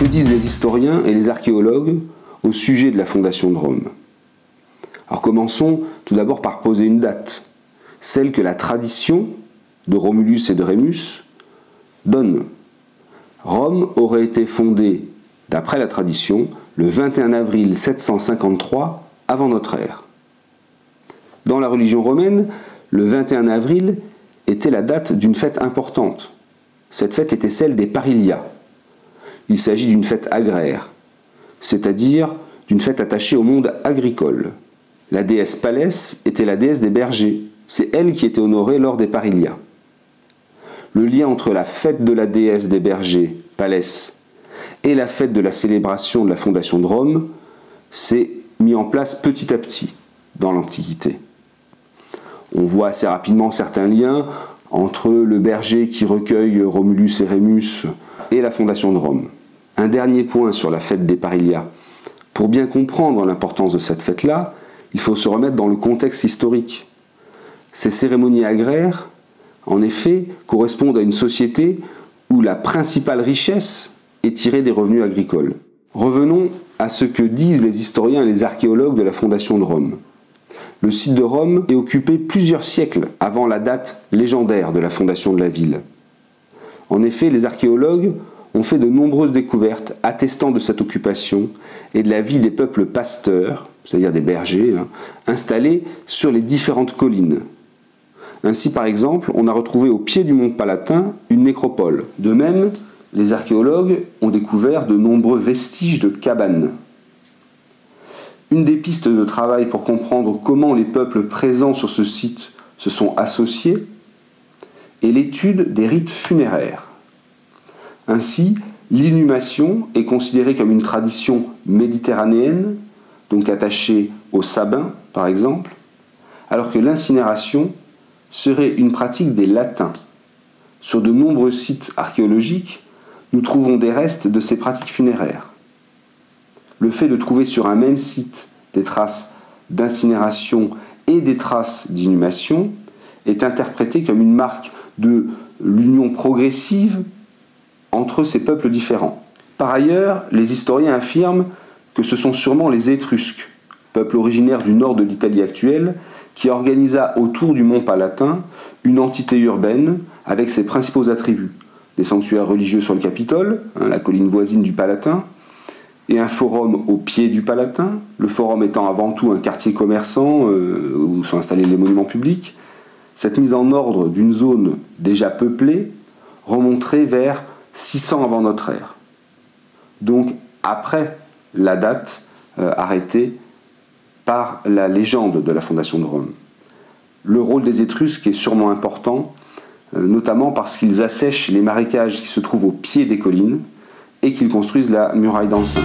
nous disent les historiens et les archéologues au sujet de la fondation de Rome Alors commençons tout d'abord par poser une date, celle que la tradition de Romulus et de Rémus donne. Rome aurait été fondée, d'après la tradition, le 21 avril 753 avant notre ère. Dans la religion romaine, le 21 avril était la date d'une fête importante. Cette fête était celle des Parilia. Il s'agit d'une fête agraire, c'est-à-dire d'une fête attachée au monde agricole. La déesse Palès était la déesse des bergers. C'est elle qui était honorée lors des Parilia. Le lien entre la fête de la déesse des bergers, Palès, et la fête de la célébration de la fondation de Rome s'est mis en place petit à petit dans l'Antiquité. On voit assez rapidement certains liens entre le berger qui recueille Romulus et Rémus et la fondation de Rome. Un dernier point sur la fête des Parilia. Pour bien comprendre l'importance de cette fête-là, il faut se remettre dans le contexte historique. Ces cérémonies agraires, en effet, correspondent à une société où la principale richesse est tirée des revenus agricoles. Revenons à ce que disent les historiens et les archéologues de la fondation de Rome. Le site de Rome est occupé plusieurs siècles avant la date légendaire de la fondation de la ville. En effet, les archéologues ont fait de nombreuses découvertes attestant de cette occupation et de la vie des peuples pasteurs, c'est-à-dire des bergers, hein, installés sur les différentes collines. Ainsi, par exemple, on a retrouvé au pied du mont Palatin une nécropole. De même, les archéologues ont découvert de nombreux vestiges de cabanes. Une des pistes de travail pour comprendre comment les peuples présents sur ce site se sont associés est l'étude des rites funéraires. Ainsi, l'inhumation est considérée comme une tradition méditerranéenne, donc attachée au sabin par exemple, alors que l'incinération serait une pratique des latins. Sur de nombreux sites archéologiques, nous trouvons des restes de ces pratiques funéraires. Le fait de trouver sur un même site des traces d'incinération et des traces d'inhumation est interprété comme une marque de l'union progressive entre ces peuples différents. Par ailleurs, les historiens affirment que ce sont sûrement les Étrusques, peuple originaire du nord de l'Italie actuelle, qui organisa autour du mont Palatin une entité urbaine avec ses principaux attributs des sanctuaires religieux sur le Capitole, hein, la colline voisine du Palatin, et un forum au pied du Palatin, le forum étant avant tout un quartier commerçant euh, où sont installés les monuments publics. Cette mise en ordre d'une zone déjà peuplée remonterait vers 600 avant notre ère. Donc après la date euh, arrêtée par la légende de la fondation de Rome. Le rôle des Étrusques est sûrement important euh, notamment parce qu'ils assèchent les marécages qui se trouvent au pied des collines et qu'ils construisent la muraille d'enceinte.